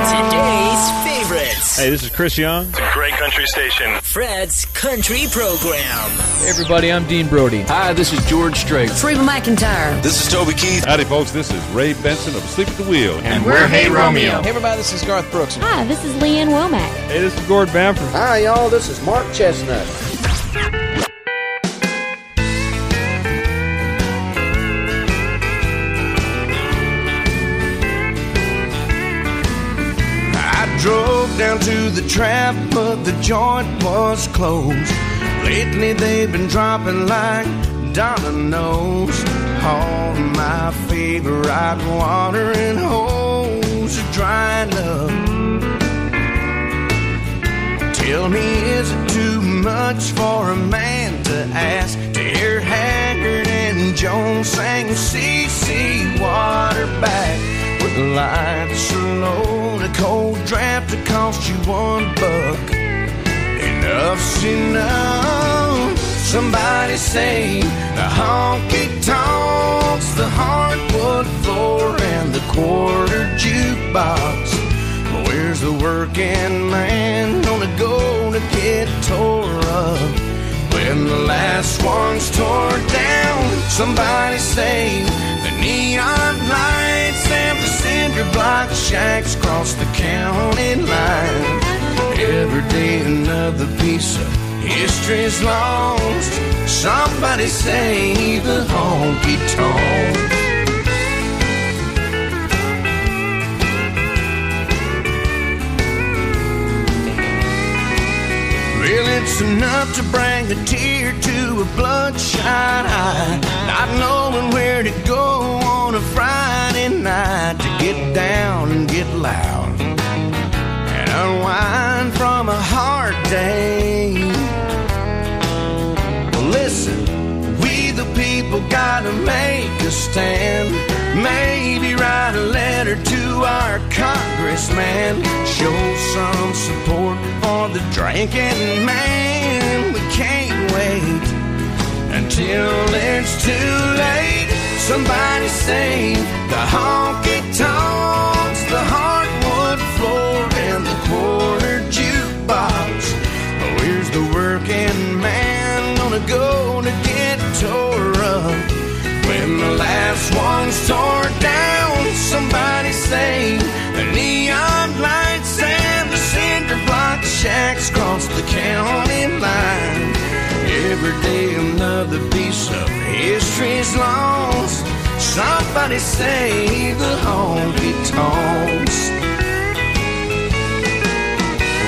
Today's favorites. Hey, this is Chris Young. It's a great country station. Fred's Country Program. Hey everybody, I'm Dean Brody. Hi, this is George Strait. Reba McEntire. This is Toby Keith. Howdy, folks. This is Ray Benson of Sleep at the Wheel. And, and we're Hey Romeo. Hey, everybody. This is Garth Brooks. Hi, this is Lee Ann Womack. Hey, this is Gord Bamford. Hi, y'all. This is Mark Chesnutt. Down to the trap, but the joint was closed. Lately they've been dropping like dominoes. All my favorite watering holes are drying up. Tell me, is it too much for a man to ask to hear Haggard and Jones sing CC Waterback? With the lights are low, a cold draft to cost you one buck. Enough's enough. Somebody say the honky tonks, the hardwood floor, and the quarter jukebox. Where's the working man gonna go to get tore up? When the last one's tore down, somebody say the neon the cinder block shacks cross the county line. Every day another piece of history's lost. Somebody save the honky tonk. It's enough to bring a tear to a bloodshot eye. Not knowing where to go on a Friday night to get down and get loud and unwind from a hard day. Listen, we the people gotta make a stand. Maybe write a letter to our congressman. Show some support for the drinking man. We can't wait until it's too late. Somebody save the honky tonks, the hardwood floor, and the quarter jukebox. Where's the working man gonna go When the last one's tore down, somebody say the neon lights and the cinder block shacks cross the county line. Every day another piece of history's lost. Somebody say the honky tonks.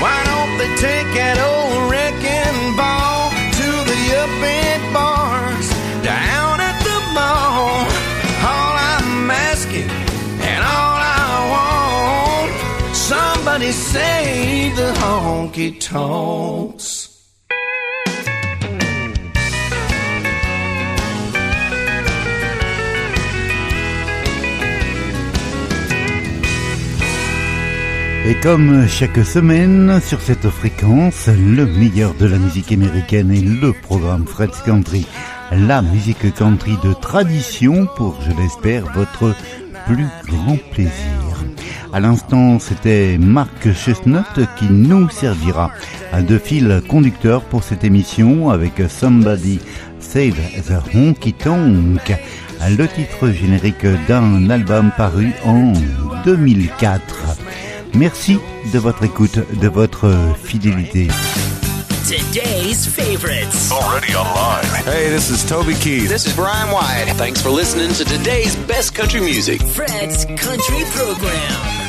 Why don't they take that old wrecking Et comme chaque semaine sur cette fréquence, le meilleur de la musique américaine et le programme Fred's Country, la musique country de tradition pour, je l'espère, votre plus grand plaisir. À l'instant, c'était Marc Chestnut qui nous servira de fil conducteur pour cette émission avec Somebody Save the Honky Tonk, le titre générique d'un album paru en 2004. Merci de votre écoute, de votre fidélité. Today's favorites. Already online. Hey, this is Toby Keith. This is Brian White. Thanks for listening to today's best country music. Fred's Country Program.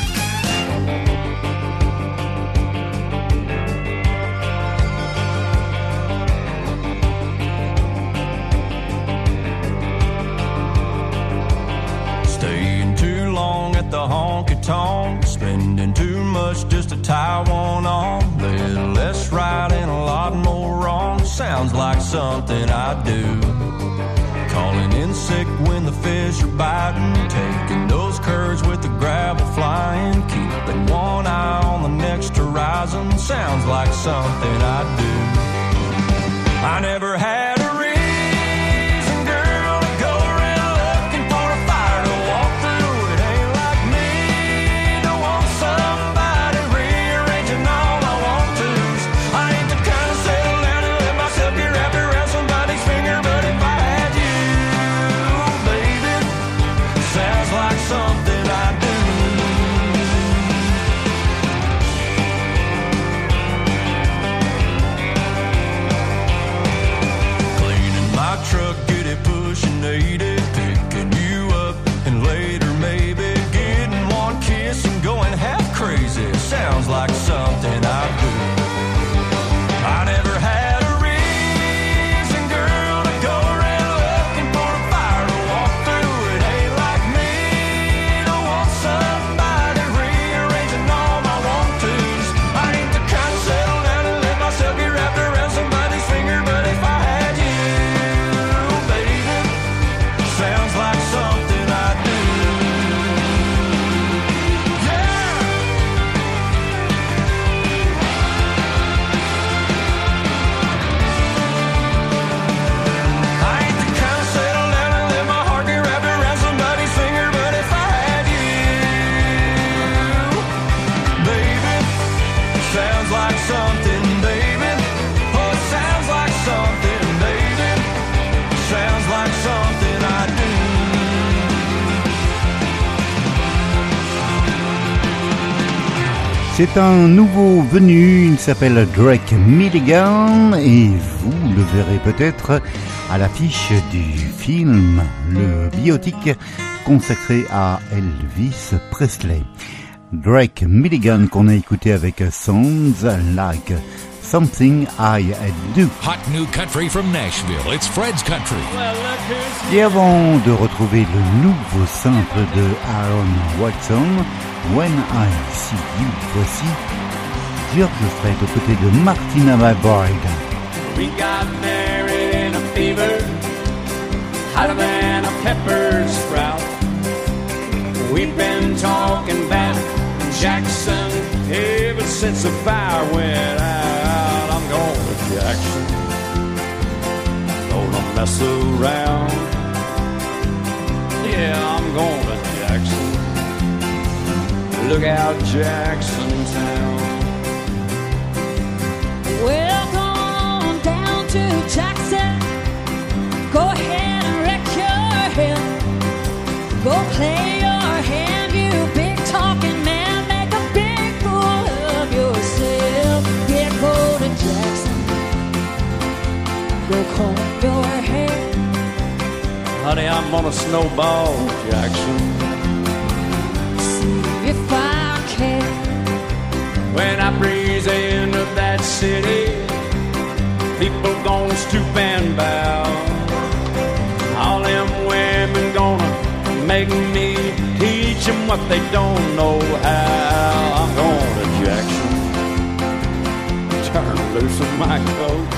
Honky tonk, spending too much just to tie one on. Little less right and a lot more wrong. Sounds like something I do. Calling in sick when the fish are biting, taking those curves with the gravel flying, keeping one eye on the next horizon. Sounds like something I do. I never had C'est un nouveau venu, il s'appelle Drake Milligan et vous le verrez peut-être à l'affiche du film, le biotique consacré à Elvis Presley. Drake Milligan qu'on a écouté avec Sounds Like Something I Do. Hot new country from Nashville. It's Fred's Country. Et avant de retrouver le nouveau simple de Aaron Watson, When I See You, voici George Strait aux côtés de Martina McBride. We got married in a fever, hotter than a pepper sprout. We've been talking about Jackson ever since the fire went out. I'm going to Jackson, gonna mess around. Yeah, I'm going to. Look out, Jackson Town. Well, go on down to Jackson. Go ahead and wreck your head. Go play your hand, you big talking man. Make a big fool of yourself. Yeah, go to Jackson. Go comb your hair. Honey, I'm on a snowball, Jackson. When I breeze into that city, people gonna stoop and bow. All them women gonna make me teach them what they don't know how. I'm going to Jackson, turn loose of my coat.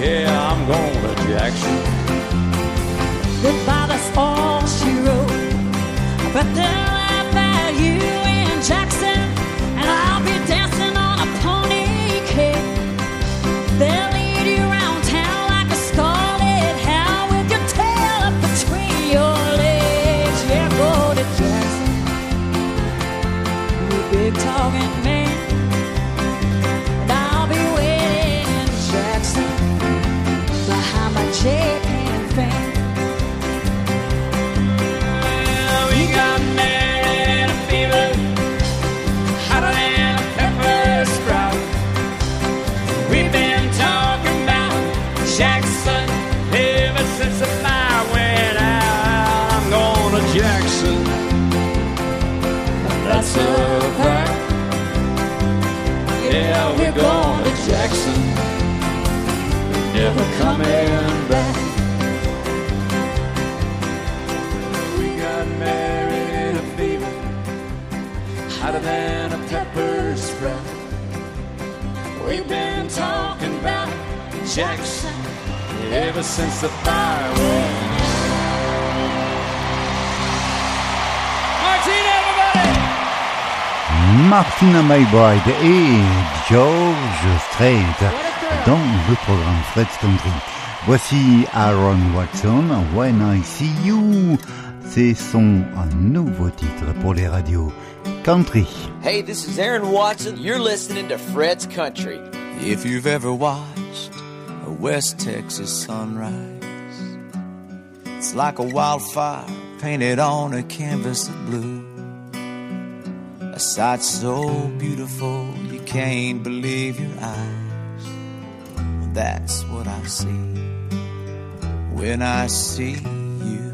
Yeah, I'm going to Jackson. Goodbye, that's all she wrote. But they'll at you in Jackson, Jackson ever since the fire went! Martina McBride et George Strait dans le programme Fred's Country. Voici Aaron Watson, When I See You. C'est son nouveau titre pour les radios country. Hey, this is Aaron Watson. You're listening to Fred's Country. If you've ever watched West Texas sunrise, it's like a wildfire painted on a canvas of blue. A sight so beautiful you can't believe your eyes. That's what I see when I see you.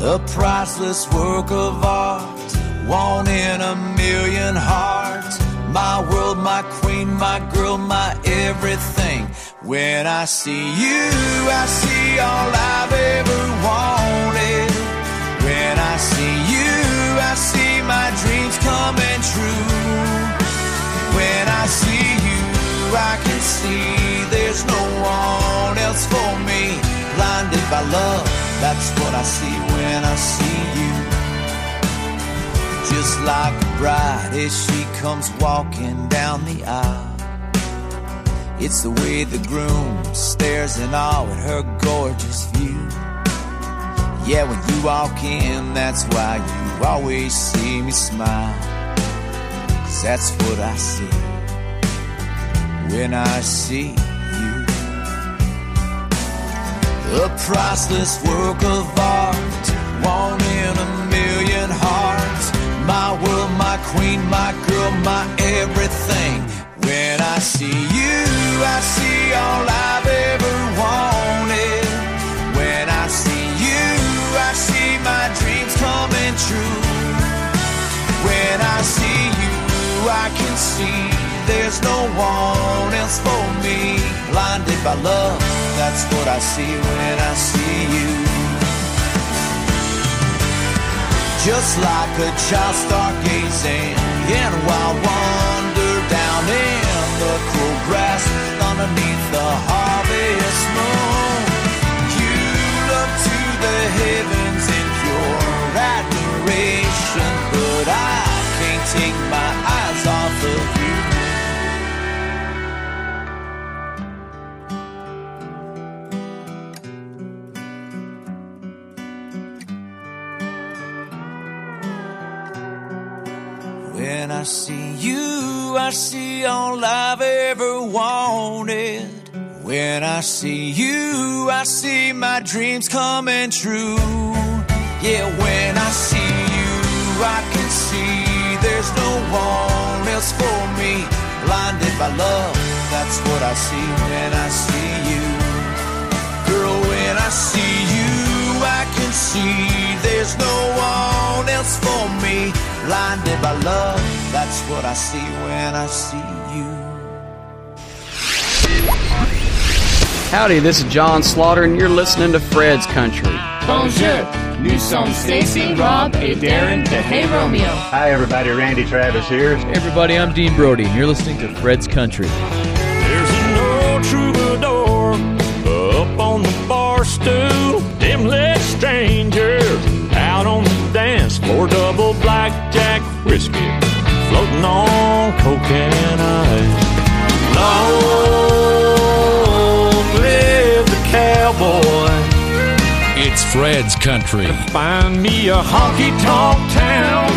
A priceless work of art, one in a million hearts. My world, my queen, my girl, my everything. When I see you, I see all I've ever wanted. When I see you, I see my dreams coming true. When I see you, I can see there's no one else for me. Blinded by love, that's what I see when I see you. Just like a bride as she comes walking down the aisle. It's the way the groom stares in awe at her gorgeous view. Yeah, when you walk in, that's why you always see me smile. Cause that's what I see when I see you. A priceless work of art, one in a million hearts. queen, my girl, my everything. When I see you, I see all I've ever wanted. When I see you, I see my dreams coming true. When I see you, I can see there's no one else for me. Blinded by love, that's what I see when I see you. Just like a child stargazing in a wild wonder down in the cool grass underneath the harvest moon. You look to the heavens in pure admiration, but I can't take my eyes off of you. When I see you, I see all I've ever wanted. When I see you, I see my dreams coming true. Yeah, when I see you, I can see there's no one else for me. Blinded by love, that's what I see when I see you. Girl, when I see you, I can see there's no one else for me. Blinded by love, that's what I see when I see you. Howdy, this is John Slaughter, and you're listening to Fred's Country. Bonjour. Nous sommes Stacy, Rob, et Darren de Hey Romeo. Hi, everybody. Randy Travis here. Hey everybody, I'm Dean Brody, and you're listening to Fred's Country. There's an old troubadour up on the bar stool. Them lit strangers out on the dance floor. Double blackjack whiskey floating on cocaine ice. Long live the cowboy. It's Fred's Country. Find me a honky tonk town,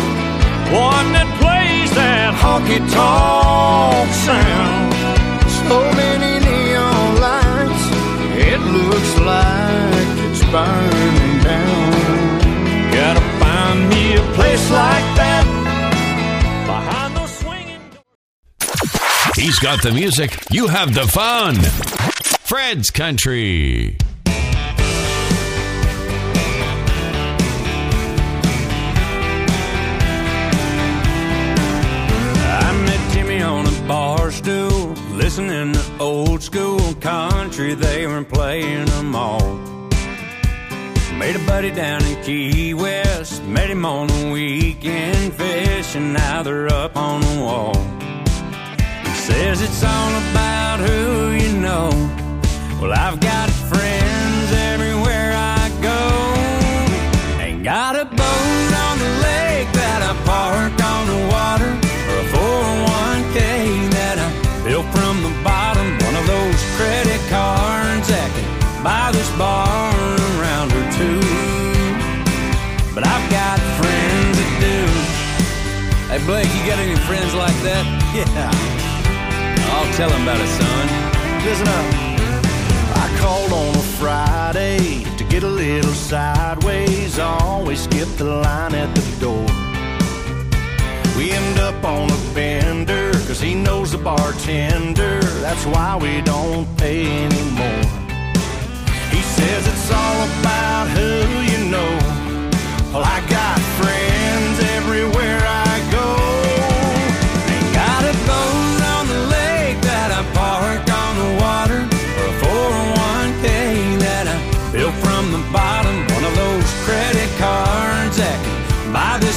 one that plays that honky tonk sound. So many neon lights, it looks like it's burning find me a place like that behind those swinging. He's got the music. You have the fun. Fred's Country. I met Jimmy on a bar stool, listening to old school country. They were playing them all. Made a buddy down in Key West, met him on a weekend fishing. Now they're up on the wall. He says it's all about who you know. Well, I've got friends everywhere I go. Ain't got a boat on the lake that I park on the water, or a 401k that I built from the bottom. One of those credit cards that can buy this Blake, you got any friends like that? Yeah. I'll tell them about it, son. Listen up. I called on a Friday to get a little sideways. I always skip the line at the door. We end up on a bender, cause he knows the bartender. That's why we don't pay anymore. He says it's all about who you know. Well, I got friends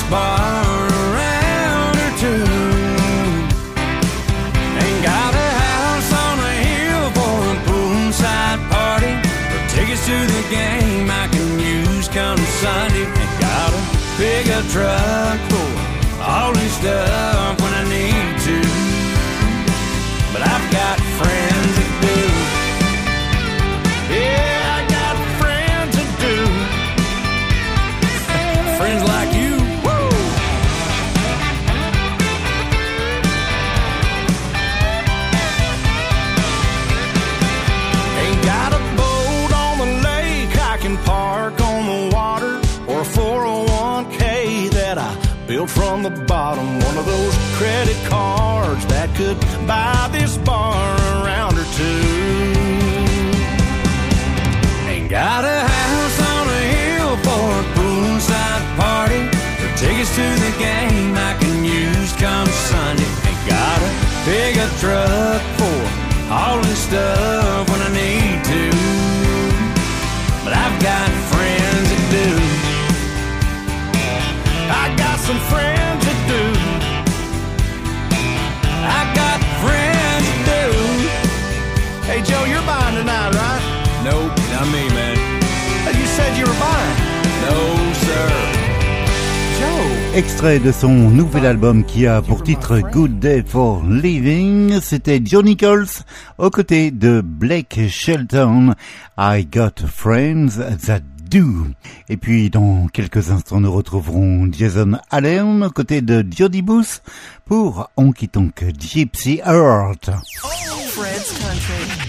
bar around or two. Ain't got a house on a hill for a poolside party, or tickets to the game I can use come Sunday. Ain't got a pickup truck for all this stuff when built from the bottom. One of those credit cards that could buy this bar around or two. Ain't got a house on a hill for a poolside party. Or tickets to the game I can use come Sunday. Ain't got a pickup truck for hauling stuff when I need tonight, right? Nope, not me, man. You said you were buying. No, sir. Joe. Extrait de son nouvel album qui a pour titre Good Day for Living, c'était Johnny Coles aux côtés de Blake Shelton. I Got Friends That Do. Et puis dans quelques instants nous retrouverons Jason Allen aux côtés de Jody Booth pour Honky Tonk Gypsy Heart. Fred's Country.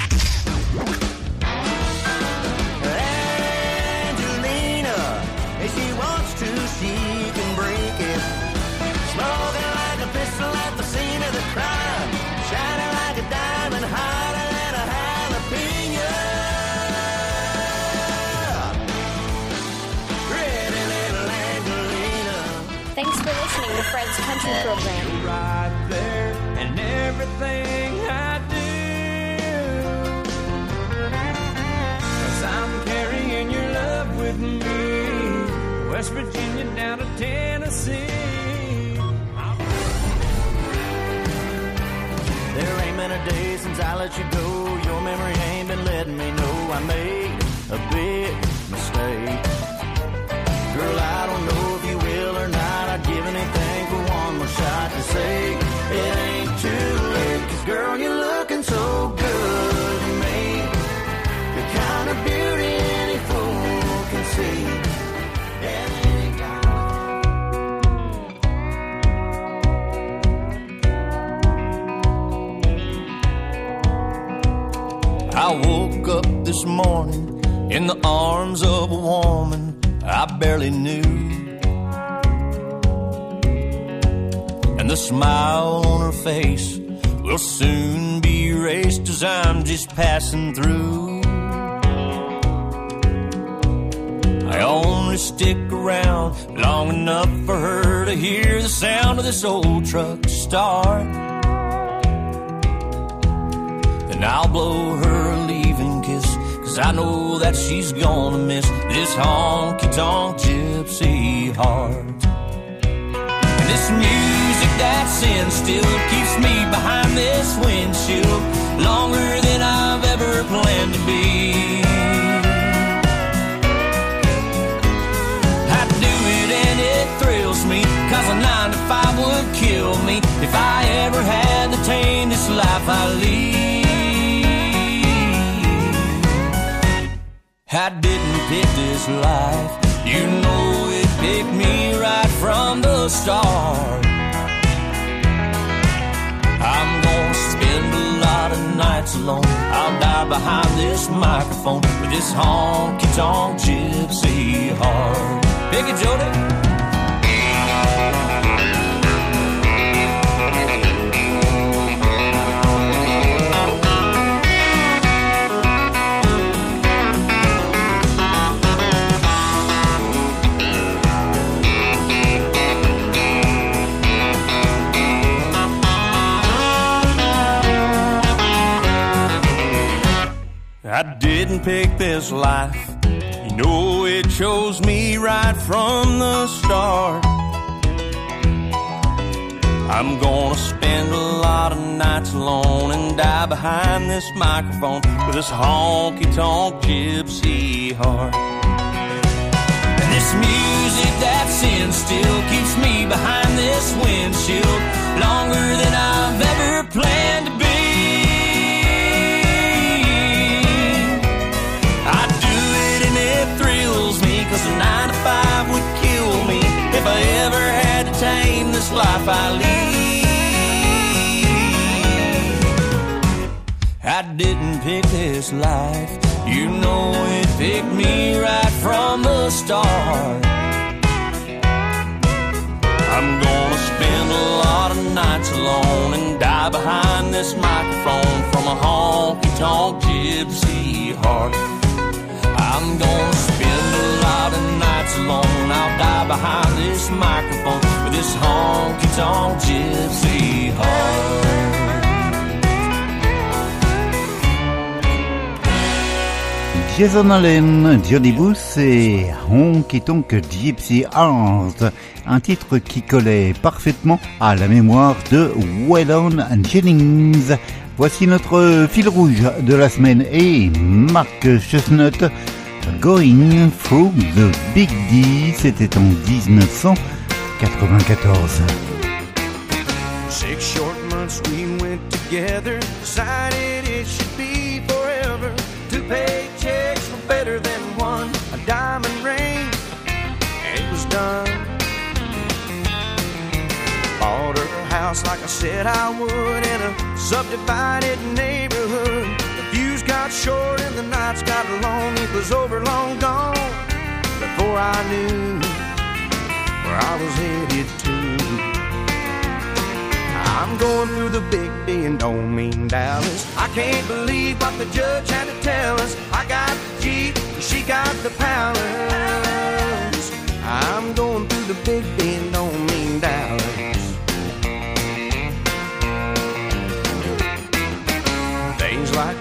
Fred's Country Program. right there and everything I do. Cause I'm carrying your love with me. West Virginia down to Tennessee. There ain't many days since I let you go. Your memory ain't been letting me this morning in the arms of a woman I barely knew. And the smile on her face will soon be erased as I'm just passing through. I only stick around long enough for her to hear the sound of this old truck start. Then I'll blow her a leaving kiss, cause I know that she's gonna miss this honky tonk gypsy heart. And this music that's in still keeps me behind this windshield longer than I've ever planned to be. I do it and it thrills me, cause a nine to five would kill me if I ever had to tame this life I lead. I didn't pick this life, you know it picked me right from the start. I'm gonna spend a lot of nights alone. I'll die behind this microphone with this honky tonk gypsy heart. Pick it, Jody. Didn't pick this life. You know it chose me right from the start. I'm gonna spend a lot of nights alone and die behind this microphone with this honky tonk gypsy heart. And this music that's in still keeps me behind this windshield longer than I've ever planned Cause a nine to five would kill me If I ever had to tame this life I lead. I didn't pick this life. You know it picked me right from the start. I'm gonna spend a lot of nights alone and die behind this microphone from a honky tonk gypsy heart. I'm gonna spend Jason Allen, Johnny Booth et Honky Tonk Gypsy Heart, un titre qui collait parfaitement à la mémoire de Waylon Jennings. Voici notre fil rouge de la semaine et Mark Chestnut, Going Through the Big D, c'était en 1994. Six short months we went together, decided it should be forever. Two paychecks were better than one, a diamond ring, and it was done. Bought her house like I said I would in a subdivided neighborhood. Got short and the nights got long. It was over, long gone before I knew where I was headed to. I'm going through the big D and don't mean Dallas. I can't believe what the judge had to tell us. I got the Jeep, she got the palace. I'm going through the big D and don't mean Dallas.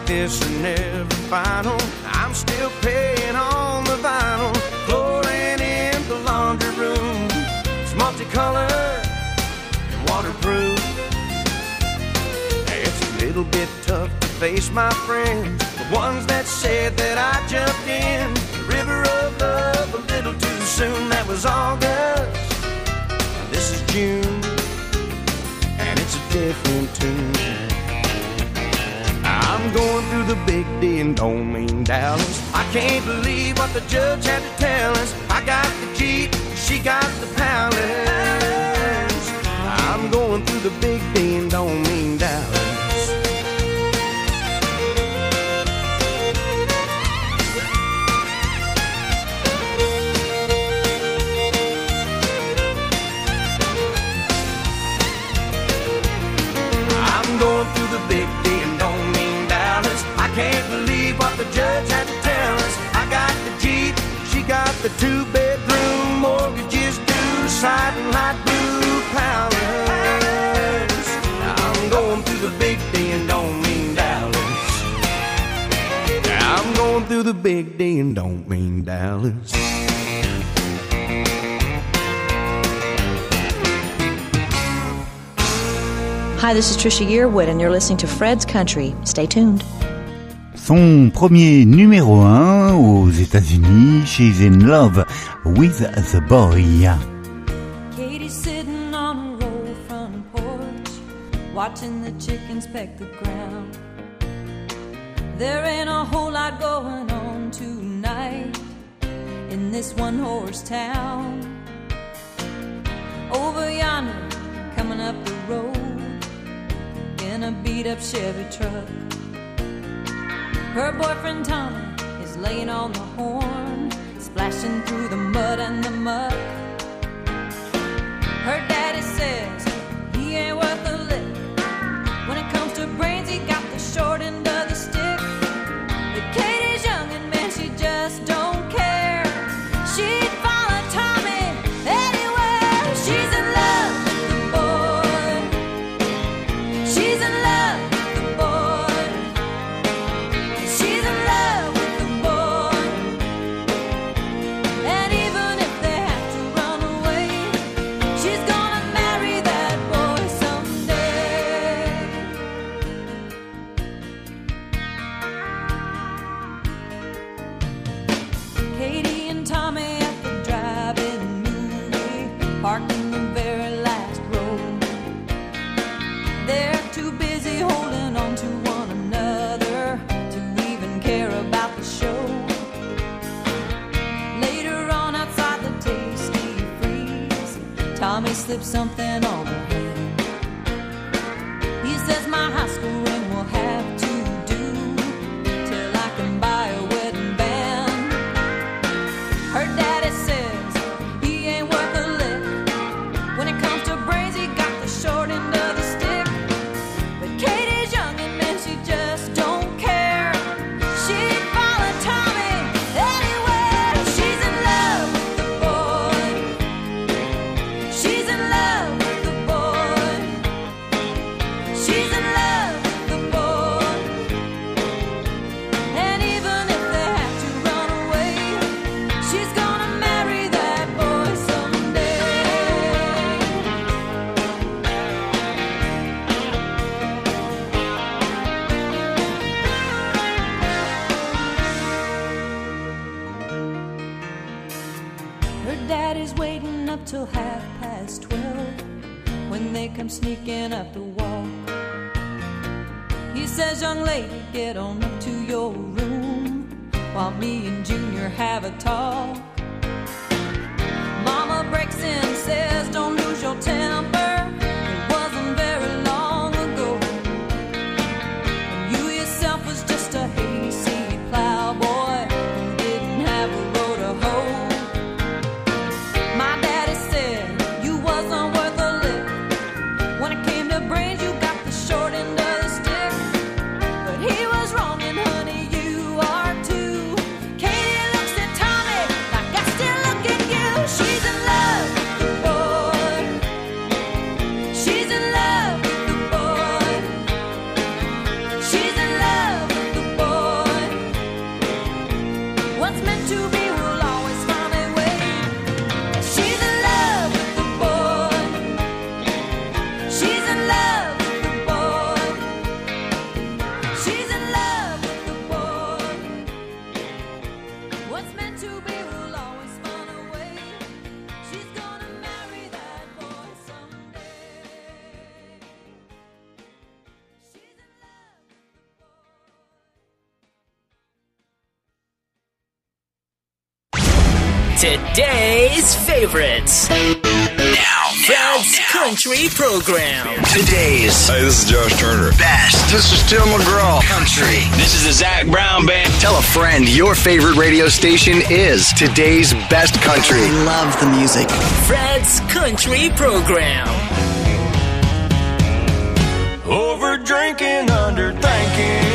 This are never final. I'm still paying on the vinyl. Chlorine in the laundry room. It's multicolored and waterproof. It's a little bit tough to face my friends, the ones that said that I jumped in the river of love a little too soon. That was August, this is June, and it's a different tune. Through big D and don't mean Dallas. I can't believe what the judge had to tell us. I got the Jeep, she got the palace. I'm going through the big D and don't mean Dallas. The two bedroom mortgages due, siding light blue palace. I'm going through the big D and don't mean Dallas. I'm going through the big D and don't mean Dallas. Hi, this is Trisha Yearwood, and you're listening to Fred's Country. Stay tuned. Son premier numéro 1 aux États-Unis, She's in Love with the Boy. Katie's sitting on a roll front porch, watching the chickens peck the ground. There ain't a whole lot going on tonight in this one horse town. Over yonder, coming up the road in a beat up Chevy truck. Her boyfriend Tommy is laying on the horn, splashing through the mud and the muck. Her daddy says he ain't worth a lick. When it comes to brains, he got the short end of the Her daddy's waiting up till half past twelve when they come sneaking up the walk. He says, Young lady, get on up to your room while me and Junior have a talk. Mama breaks in says, Don't lose your temper. program. Today's. Hey, this is Josh Turner. Best. This is Tim McGraw. Country. This is the Zac Brown Band. Tell a friend your favorite radio station is today's best country. I love the music. Fred's Country Program. Over drinking, under thinking.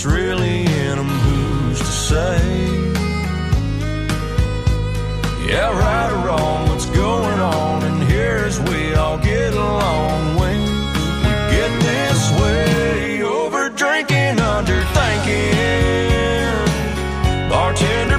what's really in them, who's to say? Yeah, right or wrong, what's going on? And here's we all get along when we get this way. Over drinking, under thinking. Bartender.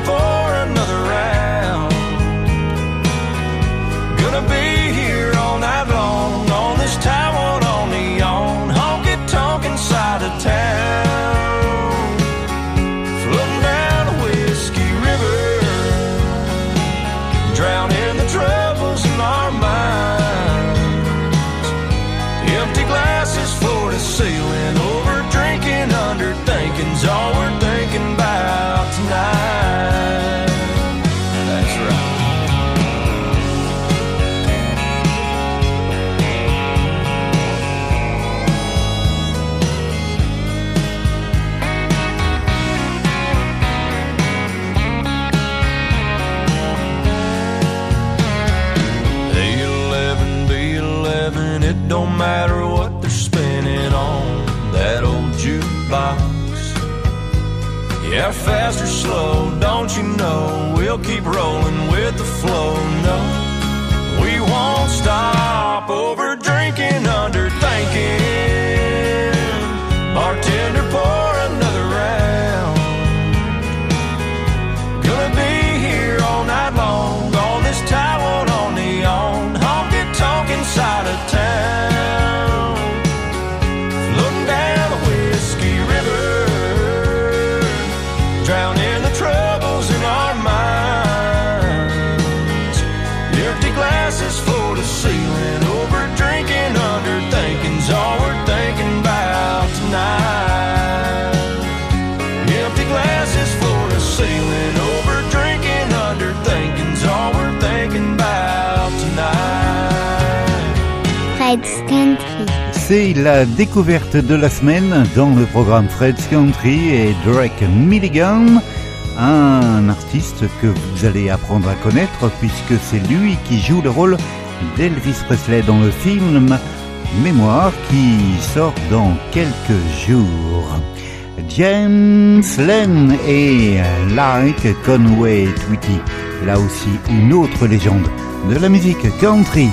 fast or slow, don't you know? We'll keep rolling. C'est la découverte de la semaine dans le programme Fred's Country et Drake Milligan, un artiste que vous allez apprendre à connaître puisque c'est lui qui joue le rôle d'Elvis Presley dans le film Mémoire qui sort dans quelques jours. James Lane et Like Conway Twitty, là aussi une autre légende de la musique country.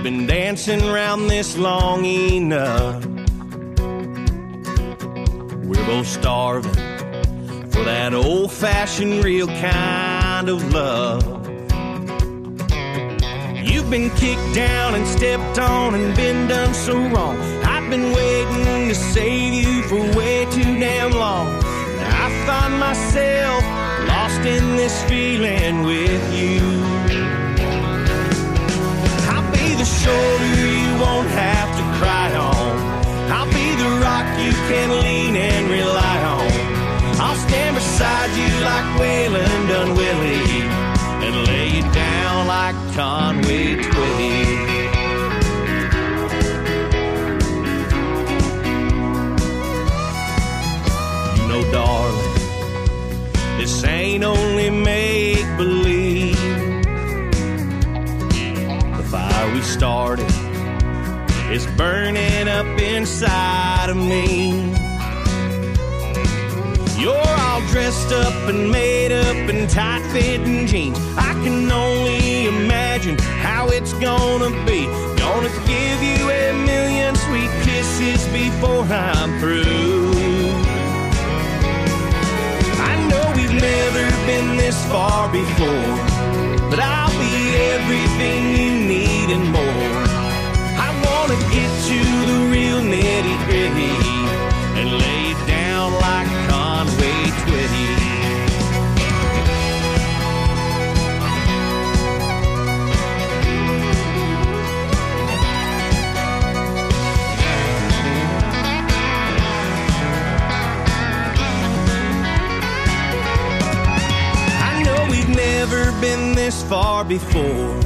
We've been dancing around this long enough. We're both starving for that old fashioned, real kind of love. You've been kicked down and stepped on and been done so wrong. I've been waiting to save you for way too damn long. I find myself lost in this feeling with you. Shoulder you won't have to cry on. I'll be the rock you can lean and rely on. I'll stand beside you like Waylon done Willie and lay you down like Conway Twitty. You know, darling, this ain't only make started is burning up inside of me. You're all dressed up and made up in tight fitting jeans. I can only imagine how it's gonna be. Gonna give you a million sweet kisses before I'm through. I know we've never been this far before, but I'll be everything you need and more. I wanna get to the real nitty gritty and lay it down like Conway Twitty. I know we've never been this far before,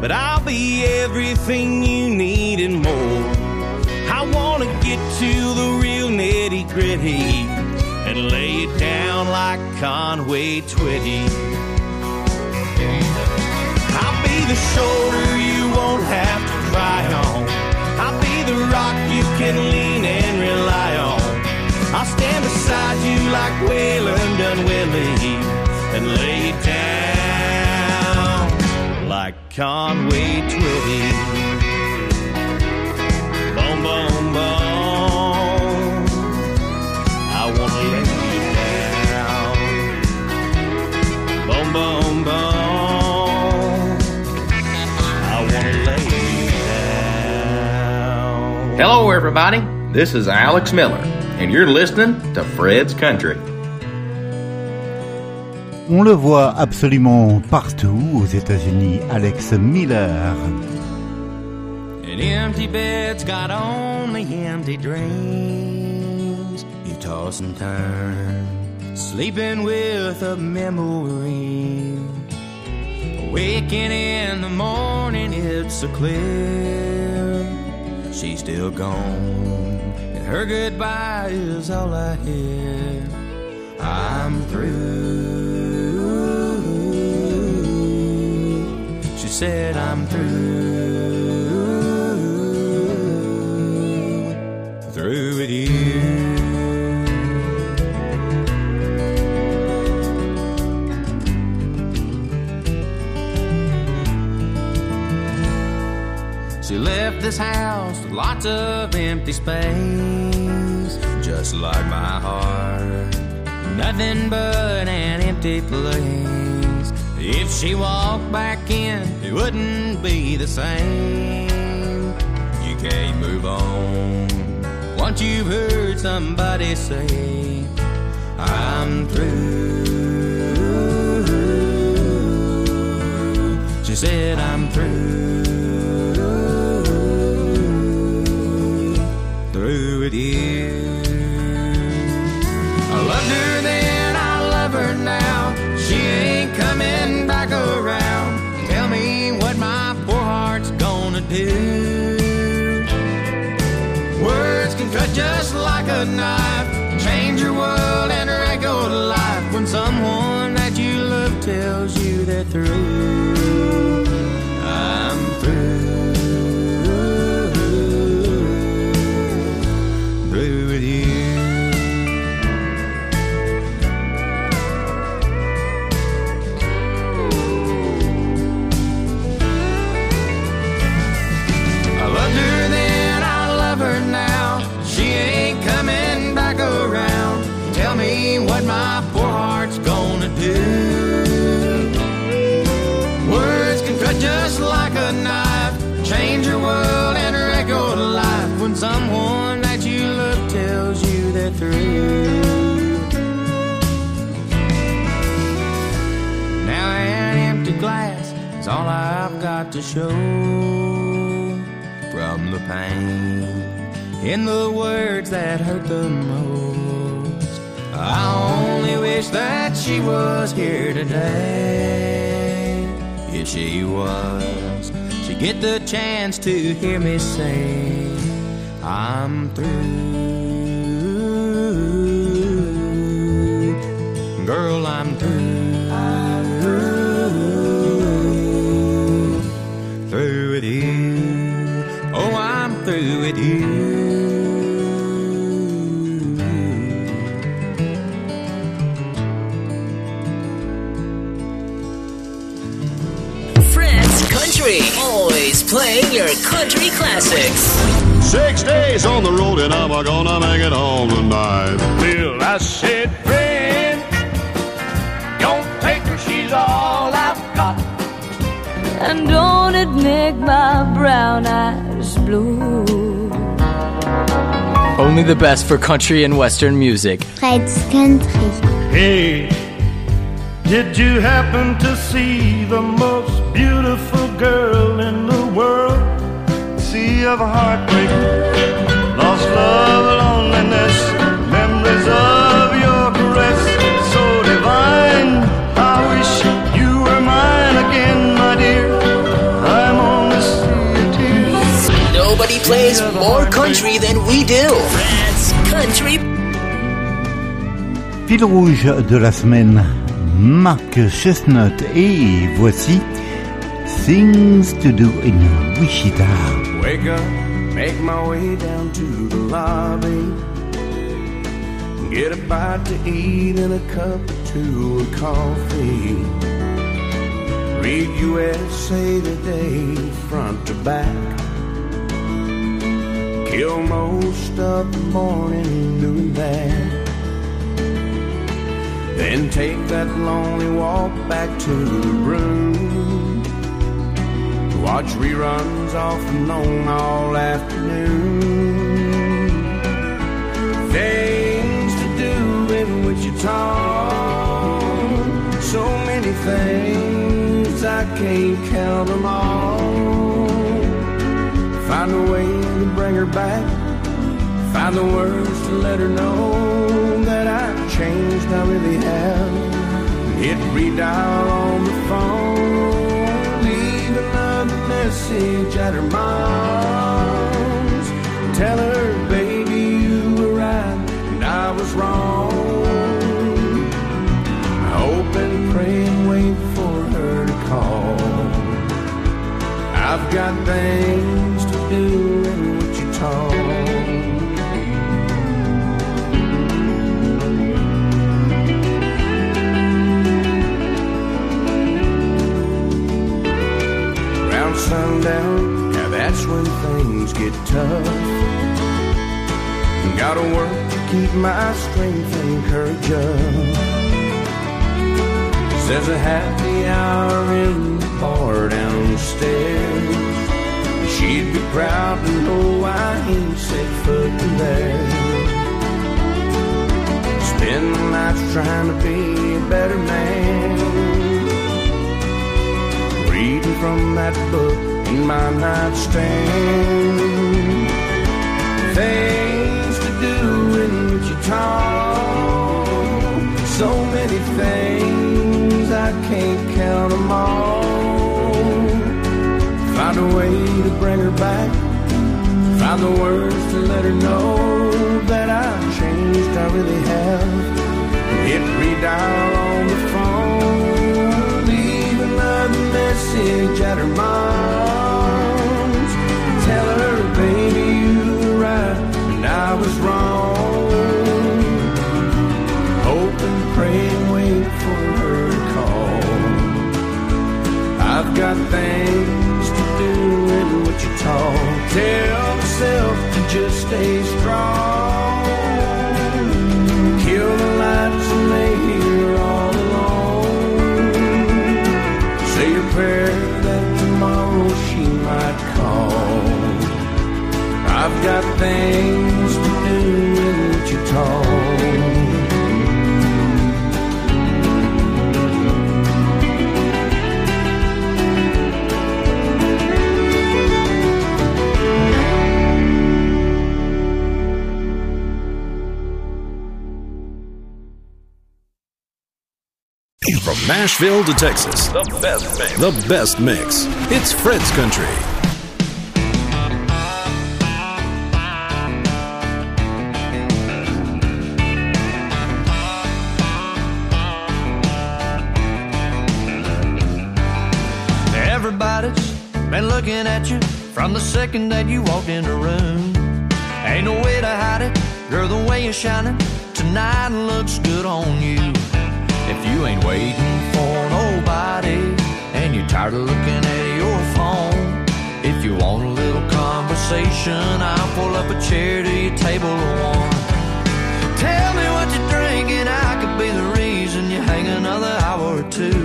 but I'll be everything you need and more. I wanna get to the real nitty gritty and lay it down like Conway Twitty. I'll be the shoulder you won't have to cry on. I'll be the rock you can lean and rely on. I'll stand beside you like Waylon done Willie and lay it down like Conway Twitty. Boom, boom, boom. I wanna lay you down. Boom, boom, boom. I wanna lay you down. Hello, everybody. This is Alex Miller, and you're listening to Fred's Country. On le voit absolument partout aux États-Unis, Alex Miller. An empty bed's got only empty dreams. You toss and turn, sleeping with a memory. Waking in the morning, it's so clear. She's still gone, and her goodbye is all I hear. I'm through. Said, I'm through. Through with you. She left this house with lots of empty space, just like my heart. Nothing but an empty place. If she walked back in, it wouldn't be the same. You can't move on once you've heard somebody say, I'm through. She said, I'm through. Through with you. Like a knife, change your world and to life when someone that you love tells you they're through. I've to show from the pain in the words that hurt the most. I only wish that she was here today. If she was, to get the chance to hear me say, I'm through. Girl, I'm playing your country classics. Six days on the road and I'm gonna make it home tonight. Bill, I said, friend, don't take her, she's all I've got. And don't it make my brown eyes blue? Only the best for country and western music. Fred's Country. Hey, did you happen to see the most beautiful girl in the world? Sea of heartbreak, lost love, loneliness, memories of your caress, so divine. I wish you were mine again, my dear. I'm on the sea of tears. Nobody plays more country than we do. Fred's Country. Fil rouge de la semaine, Mark Chestnut et voici Things to Do in Wichita. Wake up, make my way down to the lobby. Get a bite to eat and a cup or two of coffee. Read USA Today front to back. Kill most of the morning doing that. Then take that lonely walk back to the room. Watch reruns off and on all afternoon. Things to do in Wichita. So many things I can't count them all. Find a way to bring her back. Find the words to let her know that I've changed, I really have. Hit redial on the phone, message at her mom's. Tell her, baby, you were right and I was wrong. Hope and pray and wait for her to call. I've got things to do in Wichita. Around when things get tough. Gotta work to keep my strength and courage up. There's a happy hour in the bar downstairs. She'd be proud to know I ain't set foot in there. Spend the nights trying to be a better man. Reading from that book in my nightstand. Things to do in Wichita. So many things I can't count them all. Find a way to bring her back. Find the words to let her know that I've changed, I really have. Hit redial on the phone, leave another message at her mom's. Got things to do in Wichita. Tell myself to just stay strong. Kill the lights and lay here all alone. Say a prayer that tomorrow she might call. I've got things to do in Wichita. From Nashville to Texas, the best mix. The best mix. It's Fred's Country. Everybody's been looking at you from the second that you walked in the room. Ain't no way to hide it, girl. The way you're shining tonight looks good on you. Conversation, I'll pull up a chair to your table of one. Tell me what you're drinking, I could be the reason you hang another hour or two.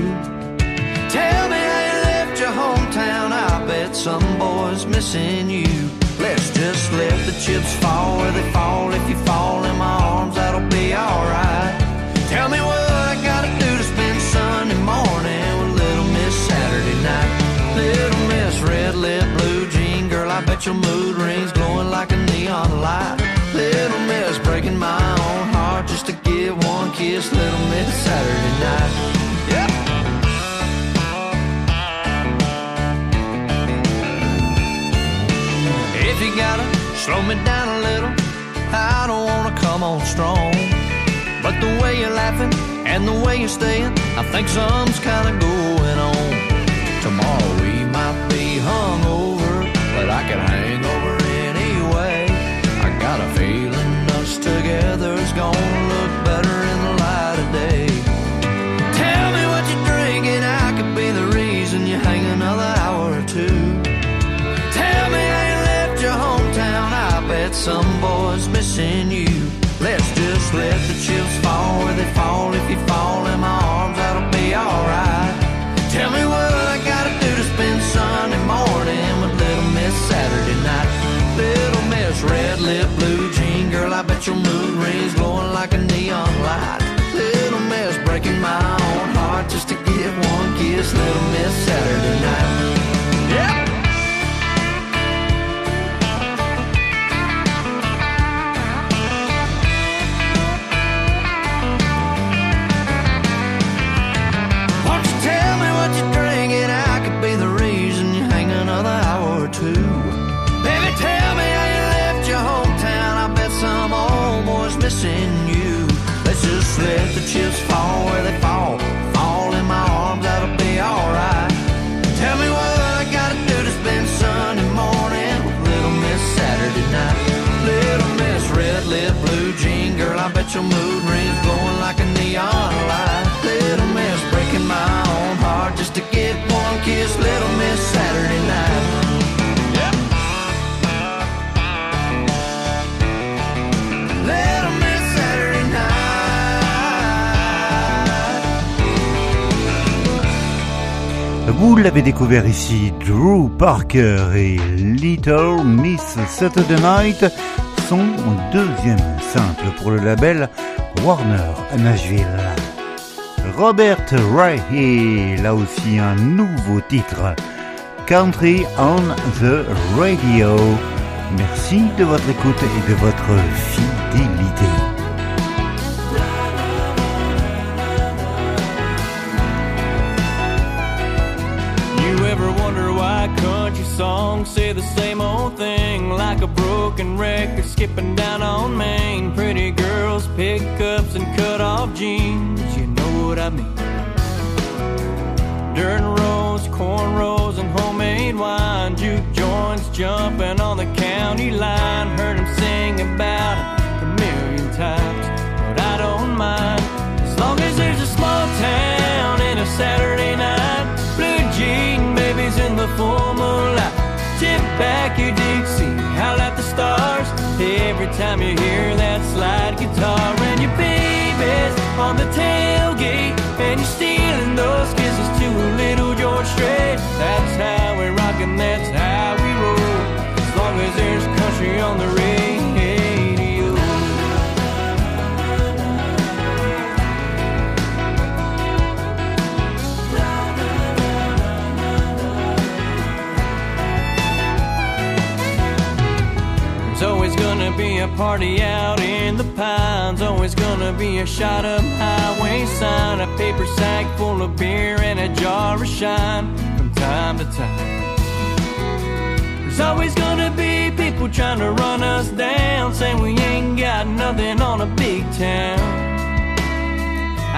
Tell me how you left your hometown, I bet some boy's missing you. Let's just let the chips fall where they fall. If you fall in my arms, that'll be alright. Girl, your mood rings glowing like a neon light. Little Miss breaking my own heart just to give one kiss. Little Miss Saturday night. Yep. If you gotta slow me down a little, I don't wanna come on strong. But the way you're laughing and the way you're staying, I think something's kinda going on. Tomorrow we might be hungover, I can hang over anyway. I got a feeling us together's gonna look better in the light of day. Tell me what you're drinking, I could be the reason you hang another hour or two. Tell me how you left your hometown, I bet some boy's missing you. Let's just let the chips fall where they fall. Kiss. Little Miss Saturday night. Your mood rings glowing like a neon light. Little Miss breaking my own heart just to get one kiss. Little Miss Saturday night. Little Miss Saturday night. Vous l'avez découvert ici, Drew Parker et Little Miss Saturday Night, deuxième simple pour le label Warner Nashville. Robert Ray là aussi un nouveau titre, Country on the Radio. Merci de votre écoute et de votre fidélité. Songs say the same old thing, like a broken record skipping down on Main. Pretty girls, pickups, and cut off jeans. You know what I mean? Dirt roads, cornrows, and homemade wine. Juke joints jumping on the county line. Heard him sing about it a million times, time you hear that slide guitar and your baby's on the tailgate and you're stealing those kisses to a little George Strait. That's how be a party out in the pines. Always gonna be a shot up highway sign, a paper sack full of beer, and a jar of shine from time to time. There's always gonna be people trying to run us down, saying we ain't got nothing on a big town.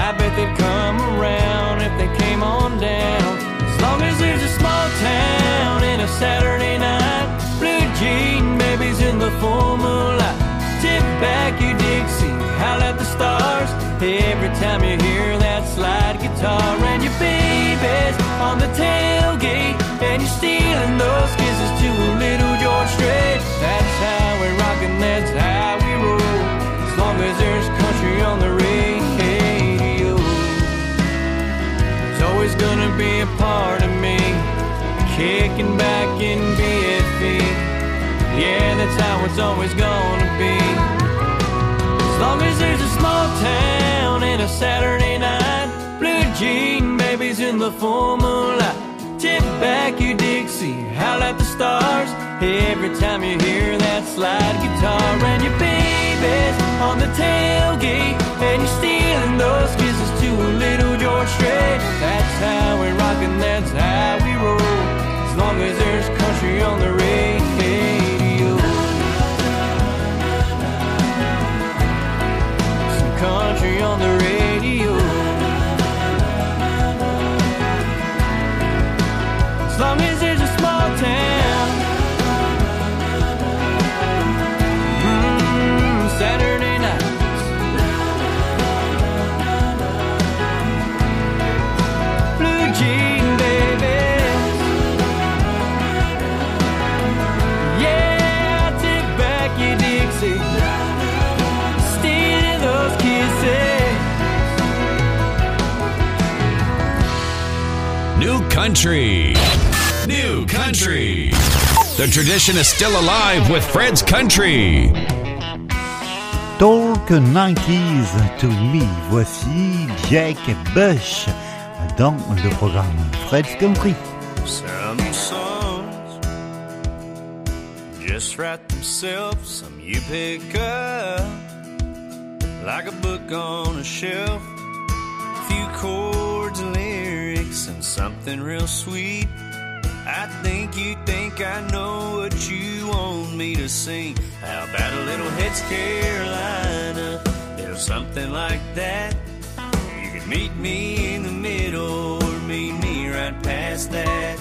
I bet they'd come around if they came on down. As long as there's a small town and a Saturday night, jean babies in the full moonlight. Tip back your Dixie, howl at the stars. Every time you hear that slide guitar and your baby's on the tailgate and you're stealing those kisses to a little George Strait. That's how we rock and that's how we roll. As long as there's country on the radio. There's always gonna be a part of me kicking back in BFE. That's how it's always gonna be. As long as there's a small town and a Saturday night, blue jean babies in the full moonlight. Tip back your Dixie, howl at the stars. Every time you hear that slide guitar and your baby's on the tailgate and you're stealing those kisses to a little George Strait. That's how we rock and that's how we roll. As long as there's country on the radio. Country on the radio. As long as there's a small town. Country. New country. The tradition is still alive with Fred's Country. Talk 90s to me. Voici Jake Bush dans le programme Fred's Country. Some songs just write themselves, some you pick up like a book on a shelf. Few chords and and something real sweet. I think you think I know what you want me to sing. How about a little Heads Carolina? Little something like that. You could meet me in the middle or meet me right past that.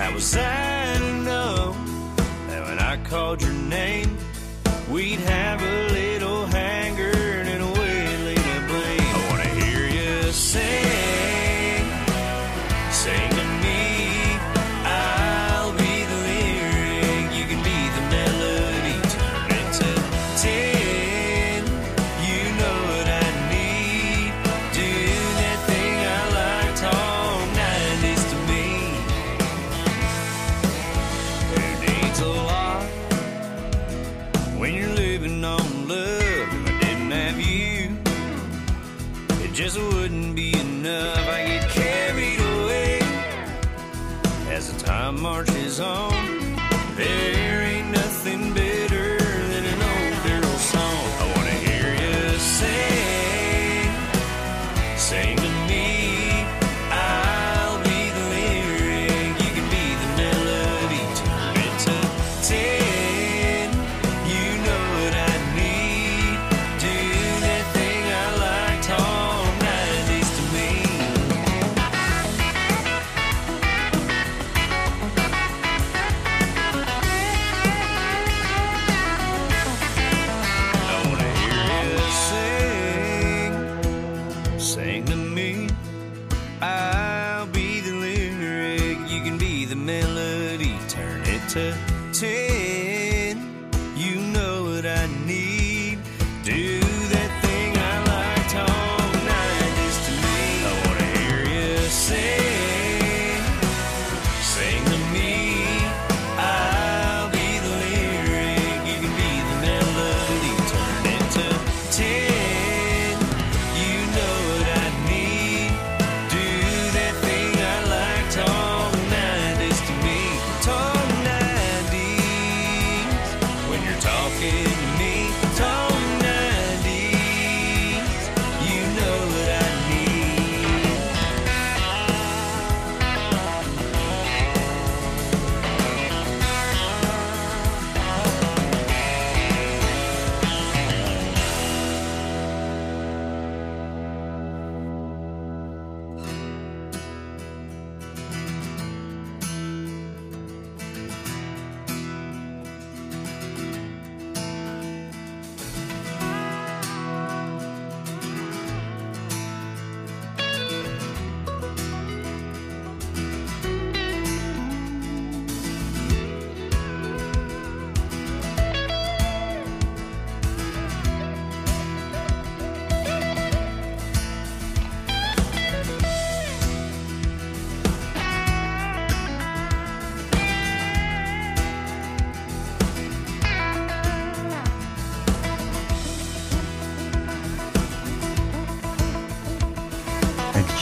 I was sad to know that when I called your name, we'd have a little hanger and a wailing to blame. I wanna hear you sing,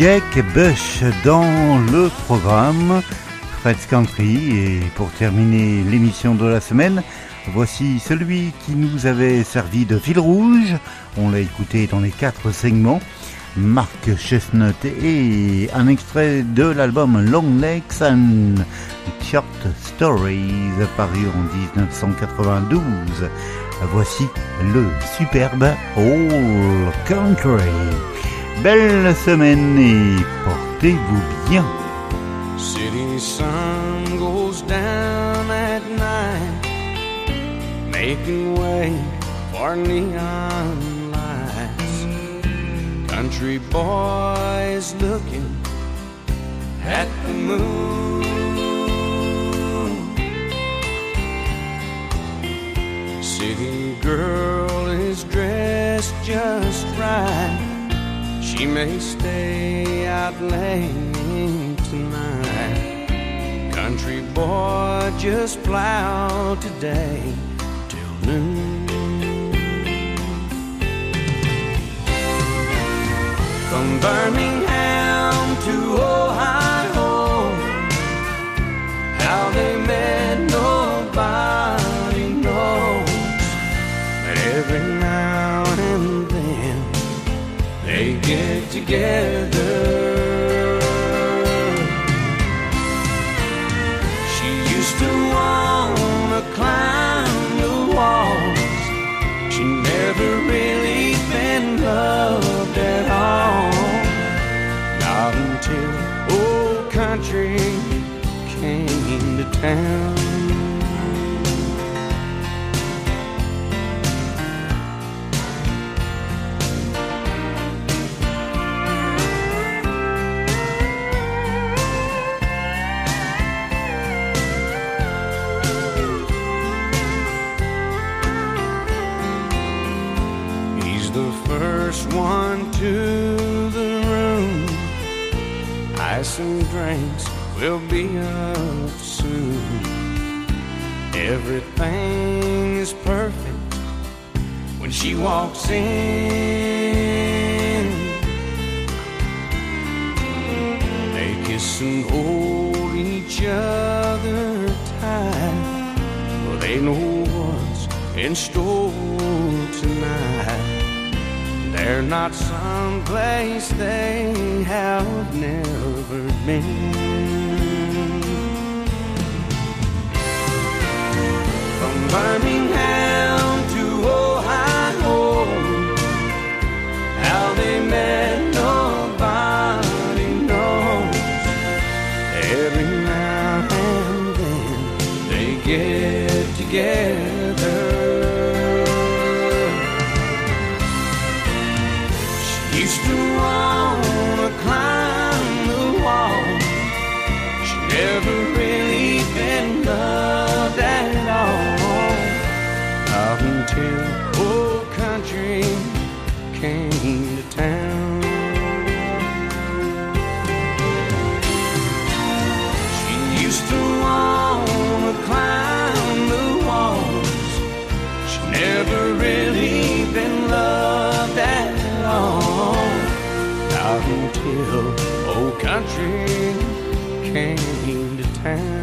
Jack Bush dans le programme Fred's Country. Et pour terminer l'émission de la semaine, voici celui qui nous avait servi de fil rouge. On l'a écouté dans les quatre segments. Mark Chestnut et un extrait de l'album Long Legs and Short Stories paru en 1992. Voici le superbe All Country. Belle semaine et portez-vous bien. City sun goes down at night, making way for neon lights. Country boys looking at the moon. City girl is dressed just right. She may stay out late tonight. Country boy just plow today till noon. From Birmingham to Ohio, how they met nobody knows. But every get together. She used to wanna climb the walls. She never really been loved at all. Not until old country came to town. The first one to the room. Ice and drinks will be up soon. Everything is perfect when she walks in. They kiss and hold each other tight. Well, they know what's in store tonight. They're not someplace they have never been. From Birmingham to Ohio, how they met nobody knows. Every now and then they get together. Until old oh, country came to town.